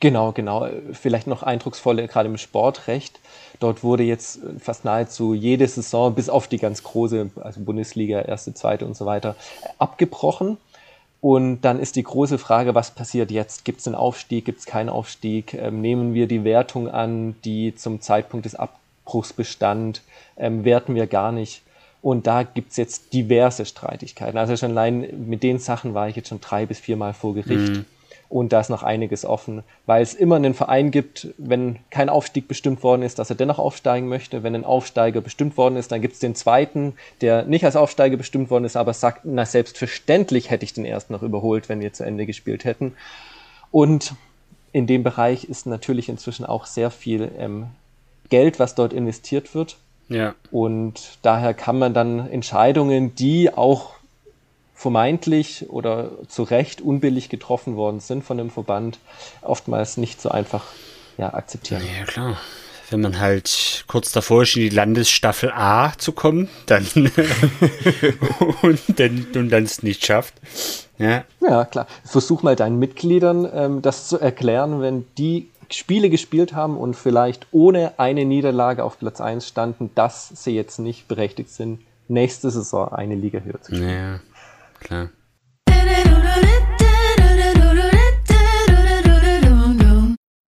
D: Genau, genau. Vielleicht noch eindrucksvolle, gerade im Sportrecht. Dort wurde jetzt fast nahezu jede Saison, bis auf die ganz große, also Bundesliga, erste, zweite und so weiter, abgebrochen. Und dann ist die große Frage, was passiert jetzt? Gibt es einen Aufstieg? Gibt es keinen Aufstieg? Ähm, nehmen wir die Wertung an, die zum Zeitpunkt des Abbruchs bestand? Ähm, werten wir gar nicht? Und da gibt es jetzt diverse Streitigkeiten. Also schon allein mit den Sachen war ich jetzt schon drei bis viermal vor Gericht. Mhm. Und da ist noch einiges offen, weil es immer einen Verein gibt, wenn kein Aufstieg bestimmt worden ist, dass er dennoch aufsteigen möchte. Wenn ein Aufsteiger bestimmt worden ist, dann gibt es den zweiten, der nicht als Aufsteiger bestimmt worden ist, aber sagt, na selbstverständlich hätte ich den ersten noch überholt, wenn wir zu Ende gespielt hätten. Und in dem Bereich ist natürlich inzwischen auch sehr viel ähm, Geld, was dort investiert wird. Ja. Und daher kann man dann Entscheidungen, die auch vermeintlich oder zu Recht unbillig getroffen worden sind von dem Verband, oftmals nicht so einfach ja, akzeptieren.
B: Ja, klar. Wenn man halt kurz davor ist, in die Landesstaffel A zu kommen, dann und dann und dann es nicht schafft. Ja.
D: ja, klar. Versuch mal deinen Mitgliedern ähm, das zu erklären, wenn die Spiele gespielt haben und vielleicht ohne eine Niederlage auf Platz 1 standen, dass sie jetzt nicht berechtigt sind, nächste Saison eine Liga höher zu spielen.
B: Ja, klar.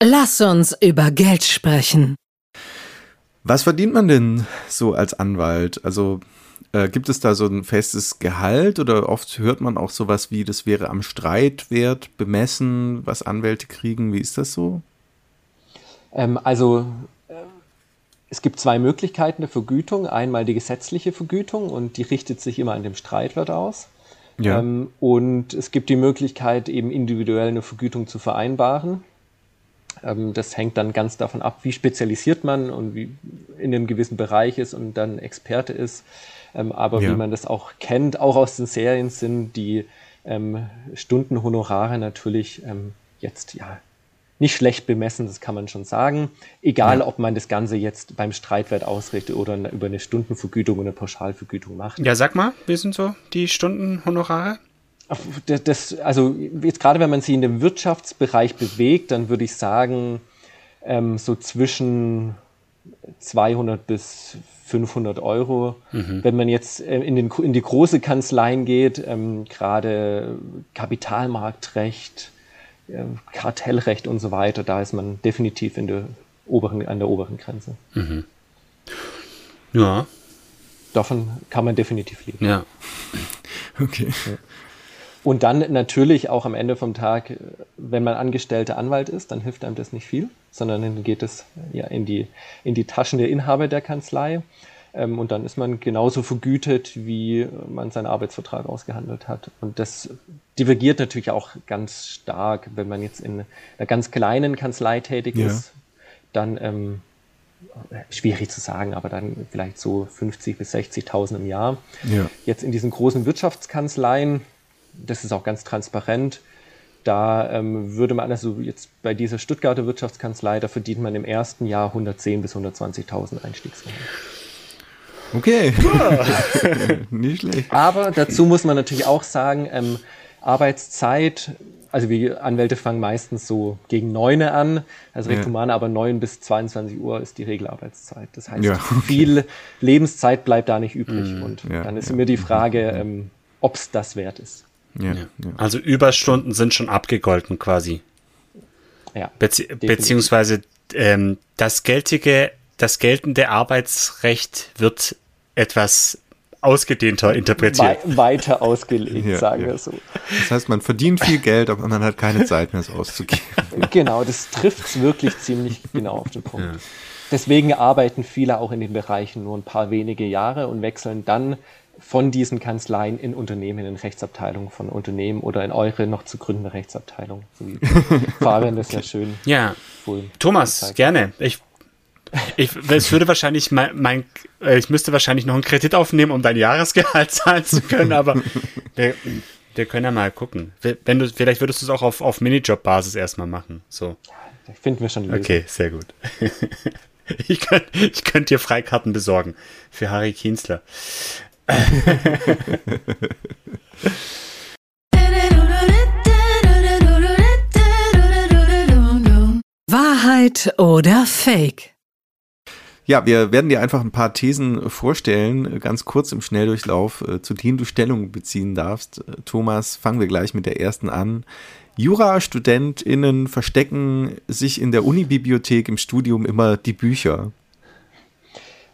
A: Lass uns über Geld sprechen.
C: Was verdient man denn so als Anwalt? Also äh, gibt es da so ein festes Gehalt oder oft hört man auch sowas wie, das wäre am Streitwert bemessen, was Anwälte kriegen? Wie ist das so?
D: Ähm, also äh, es gibt zwei Möglichkeiten der Vergütung. Einmal die gesetzliche Vergütung und die richtet sich immer an dem Streitwert aus. Ja. Ähm, und es gibt die Möglichkeit, eben individuell eine Vergütung zu vereinbaren. Ähm, das hängt dann ganz davon ab, wie spezialisiert man und wie in einem gewissen Bereich ist und dann Experte ist. Ähm, aber ja. wie man das auch kennt, auch aus den Serien sind die ähm, Stundenhonorare natürlich ähm, jetzt ja nicht schlecht bemessen, das kann man schon sagen. Egal, ja. ob man das Ganze jetzt beim Streitwert ausrichtet oder über eine Stundenvergütung oder eine Pauschalvergütung macht.
B: Ja, sag mal, wie sind so die Stundenhonorare?
D: Das, das, also jetzt gerade wenn man sich in dem Wirtschaftsbereich bewegt, dann würde ich sagen, ähm, so zwischen 200 bis 500 Euro. Mhm. Wenn man jetzt äh, in, den, in die große Kanzleien geht, ähm, gerade Kapitalmarktrecht, Kartellrecht und so weiter, da ist man definitiv in der oberen, an der oberen Grenze. Mhm.
B: Ja.
D: Davon kann man definitiv leben.
B: Ja.
C: Okay.
D: Und dann natürlich auch am Ende vom Tag, wenn man angestellter Anwalt ist, dann hilft einem das nicht viel, sondern dann geht es ja in die, in die Taschen der Inhaber der Kanzlei. Ähm, und dann ist man genauso vergütet, wie man seinen Arbeitsvertrag ausgehandelt hat. Und das divergiert natürlich auch ganz stark, wenn man jetzt in einer ganz kleinen Kanzlei tätig ja. ist, dann ähm, schwierig zu sagen, aber dann vielleicht so 50 bis 60.000 im Jahr. Ja. Jetzt in diesen großen Wirtschaftskanzleien, das ist auch ganz transparent, da ähm, würde man, also jetzt bei dieser Stuttgarter Wirtschaftskanzlei, da verdient man im ersten Jahr 110.000 bis 120.000 Einstiegsgehalt.
C: Okay. Nicht schlecht.
D: Aber dazu muss man natürlich auch sagen, ähm, Arbeitszeit, also wir Anwälte fangen meistens so gegen neun an, also recht ja. human, aber neun bis 22 Uhr ist die Regelarbeitszeit. Das heißt, ja, okay. viel Lebenszeit bleibt da nicht übrig. Mhm. Und ja, dann ist ja. mir die Frage, ähm, ob es das wert ist.
B: Also Überstunden sind schon abgegolten quasi.
D: Ja.
B: Bezie beziehungsweise ähm, das geltige, das geltende Arbeitsrecht wird etwas ausgedehnter interpretiert.
D: We weiter ausgelegt, ja, sagen ja. wir so.
C: Das heißt, man verdient viel Geld, aber man hat keine Zeit mehr, es auszugeben.
D: Genau, das trifft es wirklich ziemlich genau auf den Punkt. Ja. Deswegen arbeiten viele auch in den Bereichen nur ein paar wenige Jahre und wechseln dann von diesen Kanzleien in Unternehmen, in Rechtsabteilungen von Unternehmen oder in eure noch zu gründende Rechtsabteilung. So wie Fabian das ja schön.
B: Ja. Thomas, gerne. Ich ich, es würde wahrscheinlich mein, mein, äh, ich müsste wahrscheinlich noch einen Kredit aufnehmen, um dein Jahresgehalt zahlen zu können, aber wir, wir können ja mal gucken. Wenn du, vielleicht würdest du es auch auf, auf Minijob-Basis erstmal machen. So.
D: Ich finde wir schon
B: Lösung. Okay, sehr gut. ich könnte ich könnt dir Freikarten besorgen für Harry Kienzler.
A: Wahrheit oder Fake?
C: Ja, wir werden dir einfach ein paar Thesen vorstellen, ganz kurz im Schnelldurchlauf, äh, zu denen du Stellung beziehen darfst. Äh, Thomas, fangen wir gleich mit der ersten an. Jura-StudentInnen verstecken sich in der Unibibliothek im Studium immer die Bücher.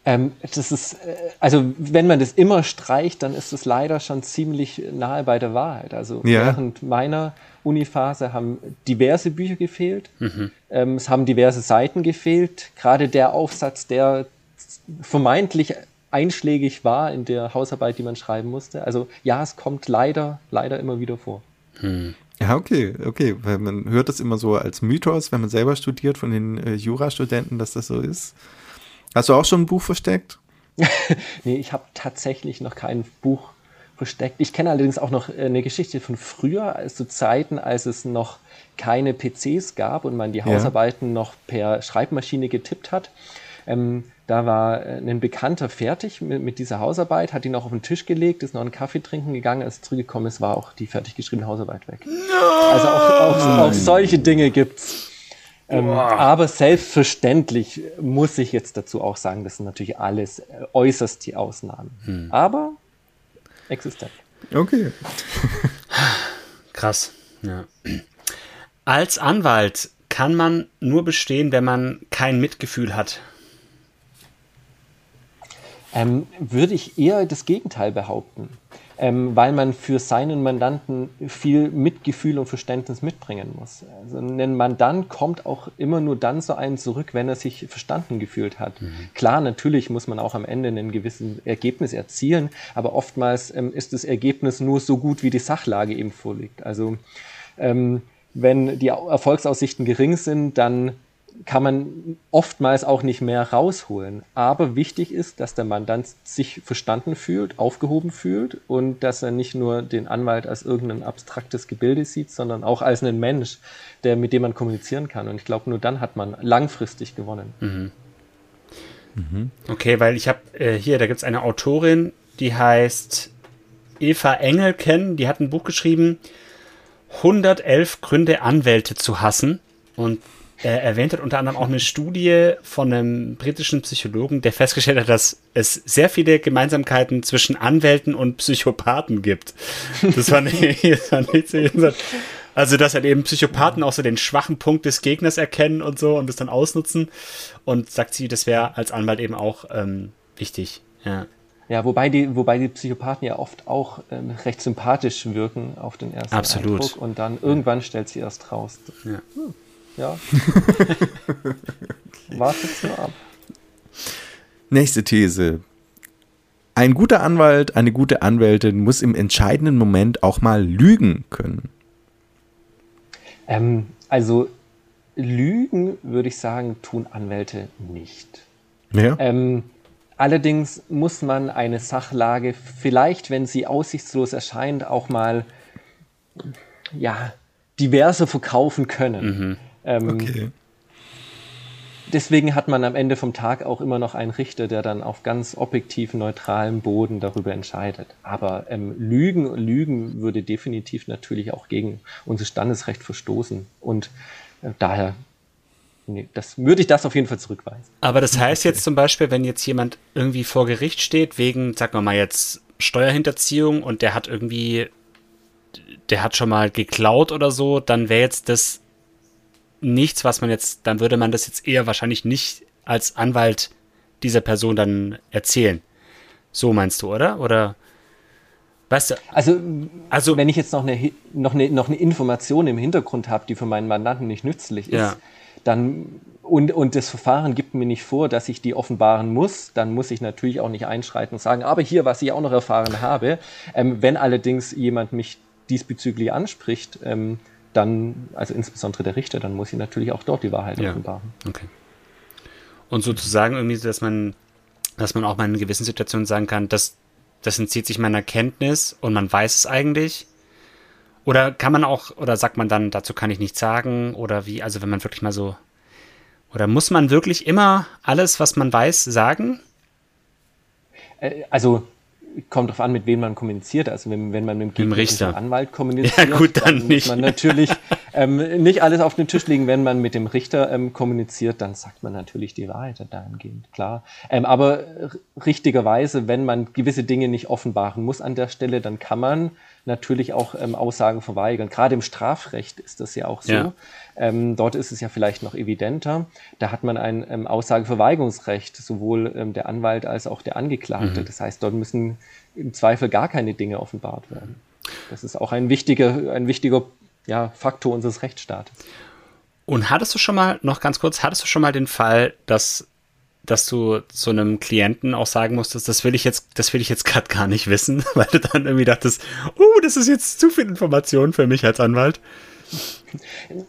D: Ähm, das ist, äh, also wenn man das immer streicht, dann ist es leider schon ziemlich nahe bei der Wahrheit. Also ja. während meiner Uniphase haben diverse Bücher gefehlt. Mhm. Ähm, es haben diverse Seiten gefehlt. Gerade der Aufsatz, der vermeintlich einschlägig war in der Hausarbeit, die man schreiben musste. Also ja, es kommt leider, leider immer wieder vor.
C: Mhm. Ja, okay, okay. Weil man hört das immer so als Mythos, wenn man selber studiert von den äh, Jurastudenten, dass das so ist. Hast du auch schon ein Buch versteckt?
D: nee, ich habe tatsächlich noch kein Buch versteckt. Ich kenne allerdings auch noch eine Geschichte von früher, also zu Zeiten, als es noch keine PCs gab und man die Hausarbeiten ja. noch per Schreibmaschine getippt hat. Ähm, da war äh, ein Bekannter fertig mit, mit, dieser Hausarbeit, hat ihn auch auf den Tisch gelegt, ist noch einen Kaffee trinken gegangen, als zurückgekommen ist, war auch die fertig geschriebene Hausarbeit weg. No! Also auch, auch, auch, solche Dinge gibt's. Ähm, aber selbstverständlich muss ich jetzt dazu auch sagen, das sind natürlich alles äh, äußerst die Ausnahmen. Hm. Aber existent.
C: Okay.
B: Krass. Ja. Als Anwalt kann man nur bestehen, wenn man kein Mitgefühl hat.
D: Ähm, würde ich eher das Gegenteil behaupten, ähm, weil man für seinen Mandanten viel Mitgefühl und Verständnis mitbringen muss. Also ein Mandant kommt auch immer nur dann zu einem zurück, wenn er sich verstanden gefühlt hat. Mhm. Klar, natürlich muss man auch am Ende ein gewisses Ergebnis erzielen, aber oftmals ähm, ist das Ergebnis nur so gut, wie die Sachlage eben vorliegt. Also ähm, wenn die Erfolgsaussichten gering sind, dann kann man oftmals auch nicht mehr rausholen. Aber wichtig ist, dass der Mandant sich verstanden fühlt, aufgehoben fühlt und dass er nicht nur den Anwalt als irgendein abstraktes Gebilde sieht, sondern auch als einen Mensch, der, mit dem man kommunizieren kann. Und ich glaube, nur dann hat man langfristig gewonnen. Mhm.
B: Mhm. Okay, weil ich habe äh, hier, da gibt es eine Autorin, die heißt Eva Engelken, die hat ein Buch geschrieben, 111 Gründe, Anwälte zu hassen. Und er erwähnt hat unter anderem auch eine Studie von einem britischen Psychologen, der festgestellt hat, dass es sehr viele Gemeinsamkeiten zwischen Anwälten und Psychopathen gibt. Das war nicht, das war nicht so also, dass halt eben Psychopathen auch so den schwachen Punkt des Gegners erkennen und so und es dann ausnutzen. Und sagt sie, das wäre als Anwalt eben auch ähm, wichtig. Ja.
D: Ja, wobei die, wobei die Psychopathen ja oft auch ähm, recht sympathisch wirken auf den ersten
B: Absolut. Eindruck
D: und dann irgendwann stellt sie erst raus. Ja. Hm. Ja. okay. Wartet's nur ab.
C: Nächste These. Ein guter Anwalt, eine gute Anwältin muss im entscheidenden Moment auch mal lügen können.
D: Ähm, also Lügen, würde ich sagen, tun Anwälte nicht. Ja. Ähm, allerdings muss man eine Sachlage vielleicht, wenn sie aussichtslos erscheint, auch mal ja, diverse verkaufen können. Mhm. Ähm, okay. Deswegen hat man am Ende vom Tag auch immer noch einen Richter, der dann auf ganz objektiv neutralem Boden darüber entscheidet. Aber ähm, Lügen, Lügen würde definitiv natürlich auch gegen unser Standesrecht verstoßen. Und äh, daher nee, das würde ich das auf jeden Fall zurückweisen.
B: Aber das heißt jetzt zum Beispiel, wenn jetzt jemand irgendwie vor Gericht steht, wegen, sagen wir mal jetzt, Steuerhinterziehung und der hat irgendwie, der hat schon mal geklaut oder so, dann wäre jetzt das nichts, was man jetzt, dann würde man das jetzt eher wahrscheinlich nicht als Anwalt dieser Person dann erzählen. So meinst du, oder? Oder weißt du?
D: Also, also wenn ich jetzt noch eine, noch eine, noch eine Information im Hintergrund habe, die für meinen Mandanten nicht nützlich ist, ja. dann und, und das Verfahren gibt mir nicht vor, dass ich die offenbaren muss, dann muss ich natürlich auch nicht einschreiten und sagen, aber hier, was ich auch noch erfahren habe. Ähm, wenn allerdings jemand mich diesbezüglich anspricht, ähm, dann, also insbesondere der Richter, dann muss sie natürlich auch dort die Wahrheit ja. offenbaren.
B: Okay. Und sozusagen irgendwie, dass man, dass man auch mal in gewissen Situationen sagen kann, dass das entzieht sich meiner Kenntnis und man weiß es eigentlich. Oder kann man auch, oder sagt man dann, dazu kann ich nichts sagen? Oder wie, also wenn man wirklich mal so, oder muss man wirklich immer alles, was man weiß, sagen?
D: Äh, also kommt darauf an, mit wem man kommuniziert. Also wenn, wenn man mit
B: dem Richter.
D: Anwalt kommuniziert,
B: ja, gut, dann,
D: dann muss man natürlich ähm, nicht alles auf den Tisch legen. Wenn man mit dem Richter ähm, kommuniziert, dann sagt man natürlich die Wahrheit dahingehend, klar. Ähm, aber richtigerweise, wenn man gewisse Dinge nicht offenbaren muss an der Stelle, dann kann man natürlich auch ähm, Aussagen verweigern. Gerade im Strafrecht ist das ja auch so. Ja. Ähm, dort ist es ja vielleicht noch evidenter. Da hat man ein ähm, Aussageverweigerungsrecht, sowohl ähm, der Anwalt als auch der Angeklagte. Mhm. Das heißt, dort müssen im Zweifel gar keine Dinge offenbart werden. Das ist auch ein wichtiger, ein wichtiger ja, Faktor unseres Rechtsstaates.
B: Und hattest du schon mal, noch ganz kurz, hattest du schon mal den Fall, dass dass du zu einem Klienten auch sagen musstest, das will ich jetzt, das will ich jetzt gerade gar nicht wissen, weil du dann irgendwie dachtest, oh, das ist jetzt zu viel Information für mich als Anwalt.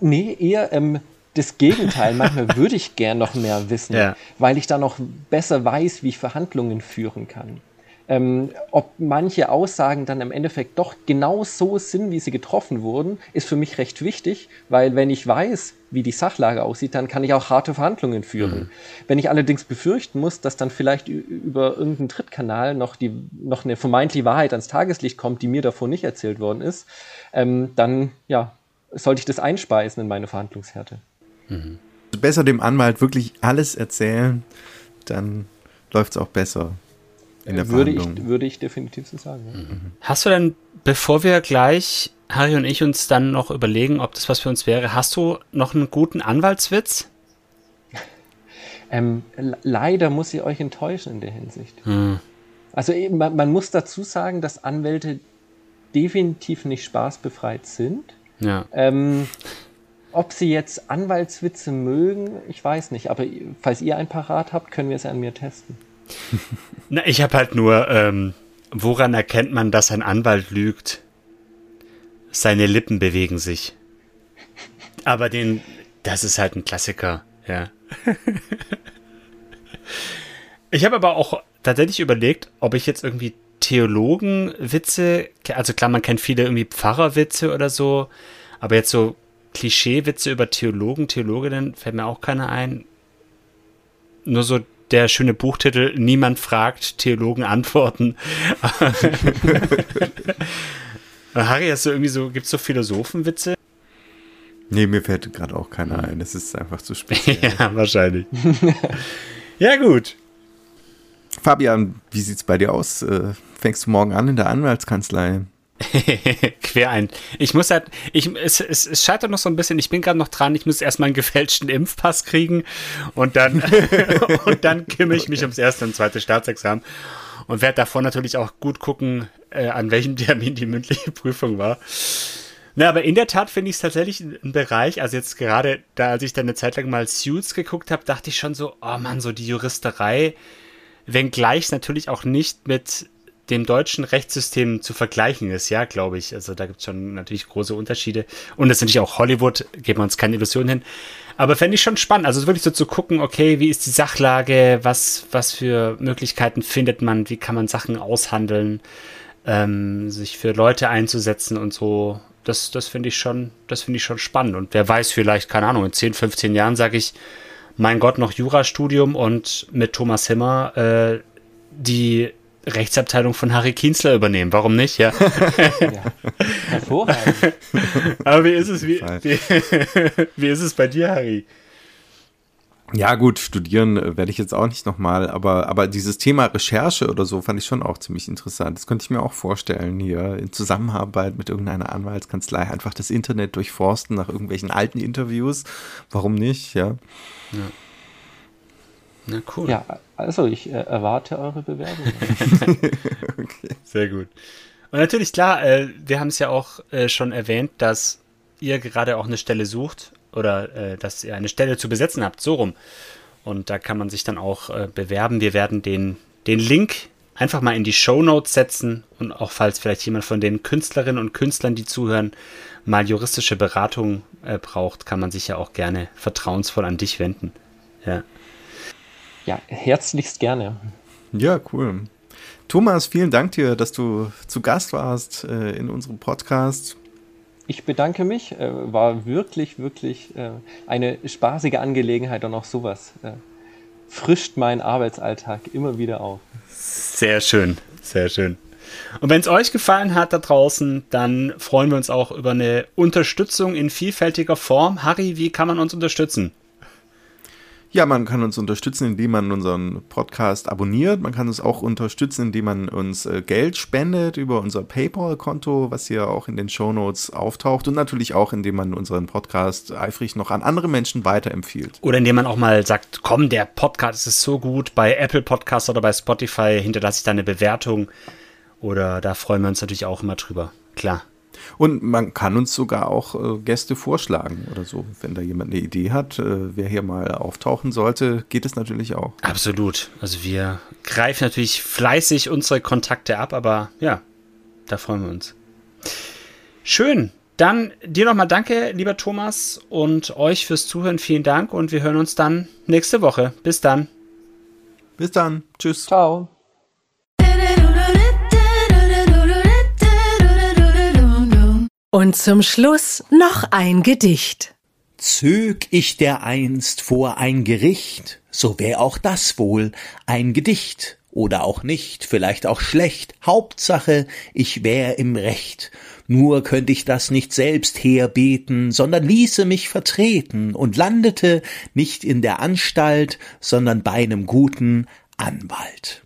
D: Nee, eher ähm, das Gegenteil. Manchmal würde ich gern noch mehr wissen, ja. weil ich dann noch besser weiß, wie ich Verhandlungen führen kann. Ähm, ob manche Aussagen dann im Endeffekt doch genau so sind, wie sie getroffen wurden, ist für mich recht wichtig, weil wenn ich weiß, wie die Sachlage aussieht, dann kann ich auch harte Verhandlungen führen. Mhm. Wenn ich allerdings befürchten muss, dass dann vielleicht über irgendeinen Drittkanal noch, die, noch eine vermeintliche Wahrheit ans Tageslicht kommt, die mir davor nicht erzählt worden ist, ähm, dann ja, sollte ich das einspeisen in meine Verhandlungshärte.
C: Mhm. Besser dem Anwalt wirklich alles erzählen, dann läuft es auch besser
D: in der würde Ich, würde ich definitiv so sagen. Ja. Mhm.
B: Hast du denn, bevor wir gleich, Harry und ich, uns dann noch überlegen, ob das was für uns wäre, hast du noch einen guten Anwaltswitz?
D: Ähm, leider muss ich euch enttäuschen in der Hinsicht. Hm. Also man, man, muss dazu sagen, dass Anwälte definitiv nicht spaßbefreit sind. Ja. Ähm, ob sie jetzt Anwaltswitze mögen, ich weiß nicht. Aber falls ihr ein Parat habt, können wir es an mir testen.
B: Na, ich habe halt nur, ähm, woran erkennt man, dass ein Anwalt lügt? Seine Lippen bewegen sich. Aber den, das ist halt ein Klassiker, ja. ich habe aber auch tatsächlich überlegt, ob ich jetzt irgendwie Theologenwitze, also klar, man kennt viele irgendwie Pfarrerwitze oder so, aber jetzt so Klischeewitze über Theologen, Theologinnen fällt mir auch keiner ein. Nur so der schöne Buchtitel Niemand fragt, Theologen antworten. Harry, hast du irgendwie so, gibt es so Philosophenwitze?
C: Nee, mir fällt gerade auch keiner ein. Es ist einfach zu spät.
B: ja, wahrscheinlich. ja, gut.
C: Fabian, wie sieht's bei dir aus? Fängst du morgen an in der Anwaltskanzlei?
B: Quer ein. Ich muss halt, ich, es, es, es scheitert noch so ein bisschen. Ich bin gerade noch dran. Ich muss erstmal einen gefälschten Impfpass kriegen und dann, und dann kümmere ich mich ums erste und zweite Staatsexamen und werde davor natürlich auch gut gucken, äh, an welchem Termin die mündliche Prüfung war. Na, aber in der Tat finde ich es tatsächlich ein Bereich, also jetzt gerade da, als ich dann eine Zeit lang mal Suits geguckt habe, dachte ich schon so, oh man, so die Juristerei, wenngleich es natürlich auch nicht mit dem deutschen Rechtssystem zu vergleichen ist, ja, glaube ich. Also da gibt es schon natürlich große Unterschiede. Und das ist natürlich auch Hollywood, geben wir uns keine Illusionen hin. Aber fände ich schon spannend, also wirklich so zu gucken, okay, wie ist die Sachlage, was, was für Möglichkeiten findet man, wie kann man Sachen aushandeln, ähm, sich für Leute einzusetzen und so. Das, das finde ich schon, das finde ich schon spannend. Und wer weiß, vielleicht, keine Ahnung, in 10, 15 Jahren sage ich, mein Gott, noch Jurastudium und mit Thomas Himmer äh, die Rechtsabteilung von Harry Kienzler übernehmen. Warum nicht? Ja. ja. Hervorragend. Aber wie ist es, wie, wie, wie ist es bei dir, Harry?
C: Ja, gut, studieren äh, werde ich jetzt auch nicht nochmal, aber, aber dieses Thema Recherche oder so fand ich schon auch ziemlich interessant. Das könnte ich mir auch vorstellen, hier in Zusammenarbeit mit irgendeiner Anwaltskanzlei einfach das Internet durchforsten nach irgendwelchen alten Interviews. Warum nicht, ja? Ja.
D: Na cool. Ja, also ich äh, erwarte eure Bewerbung.
B: okay. Sehr gut. Und natürlich, klar, äh, wir haben es ja auch äh, schon erwähnt, dass ihr gerade auch eine Stelle sucht oder äh, dass ihr eine Stelle zu besetzen habt, so rum. Und da kann man sich dann auch äh, bewerben. Wir werden den, den Link einfach mal in die Show Notes setzen und auch falls vielleicht jemand von den Künstlerinnen und Künstlern, die zuhören, mal juristische Beratung äh, braucht, kann man sich ja auch gerne vertrauensvoll an dich wenden. Ja.
D: Ja, herzlichst gerne.
C: Ja, cool. Thomas, vielen Dank dir, dass du zu Gast warst äh, in unserem Podcast.
D: Ich bedanke mich. Äh, war wirklich, wirklich äh, eine spaßige Angelegenheit und auch sowas äh, frischt meinen Arbeitsalltag immer wieder auf.
B: Sehr schön, sehr schön. Und wenn es euch gefallen hat da draußen, dann freuen wir uns auch über eine Unterstützung in vielfältiger Form. Harry, wie kann man uns unterstützen?
C: Ja, man kann uns unterstützen, indem man unseren Podcast abonniert. Man kann uns auch unterstützen, indem man uns äh, Geld spendet über unser PayPal-Konto, was hier auch in den Show Notes auftaucht. Und natürlich auch, indem man unseren Podcast eifrig noch an andere Menschen weiterempfiehlt.
B: Oder indem man auch mal sagt, komm, der Podcast ist so gut. Bei Apple Podcast oder bei Spotify hinterlasse ich da eine Bewertung. Oder da freuen wir uns natürlich auch immer drüber. Klar.
C: Und man kann uns sogar auch äh, Gäste vorschlagen oder so. Wenn da jemand eine Idee hat, äh, wer hier mal auftauchen sollte, geht es natürlich auch.
B: Absolut. Also wir greifen natürlich fleißig unsere Kontakte ab, aber ja, da freuen wir uns. Schön. Dann dir nochmal danke, lieber Thomas, und euch fürs Zuhören. Vielen Dank und wir hören uns dann nächste Woche. Bis dann.
C: Bis dann. Tschüss.
D: Ciao.
A: Und zum Schluss noch ein Gedicht.
E: Zög ich dereinst vor ein Gericht, so wär auch das wohl ein Gedicht, oder auch nicht, vielleicht auch schlecht, Hauptsache, ich wär im Recht, nur könnt ich das nicht selbst herbeten, sondern ließe mich vertreten und landete nicht in der Anstalt, sondern bei einem guten Anwalt.